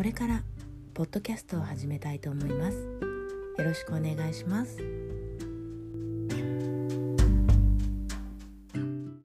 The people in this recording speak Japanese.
これからポッドキャストを始めたいと思います。よろしくお願いします。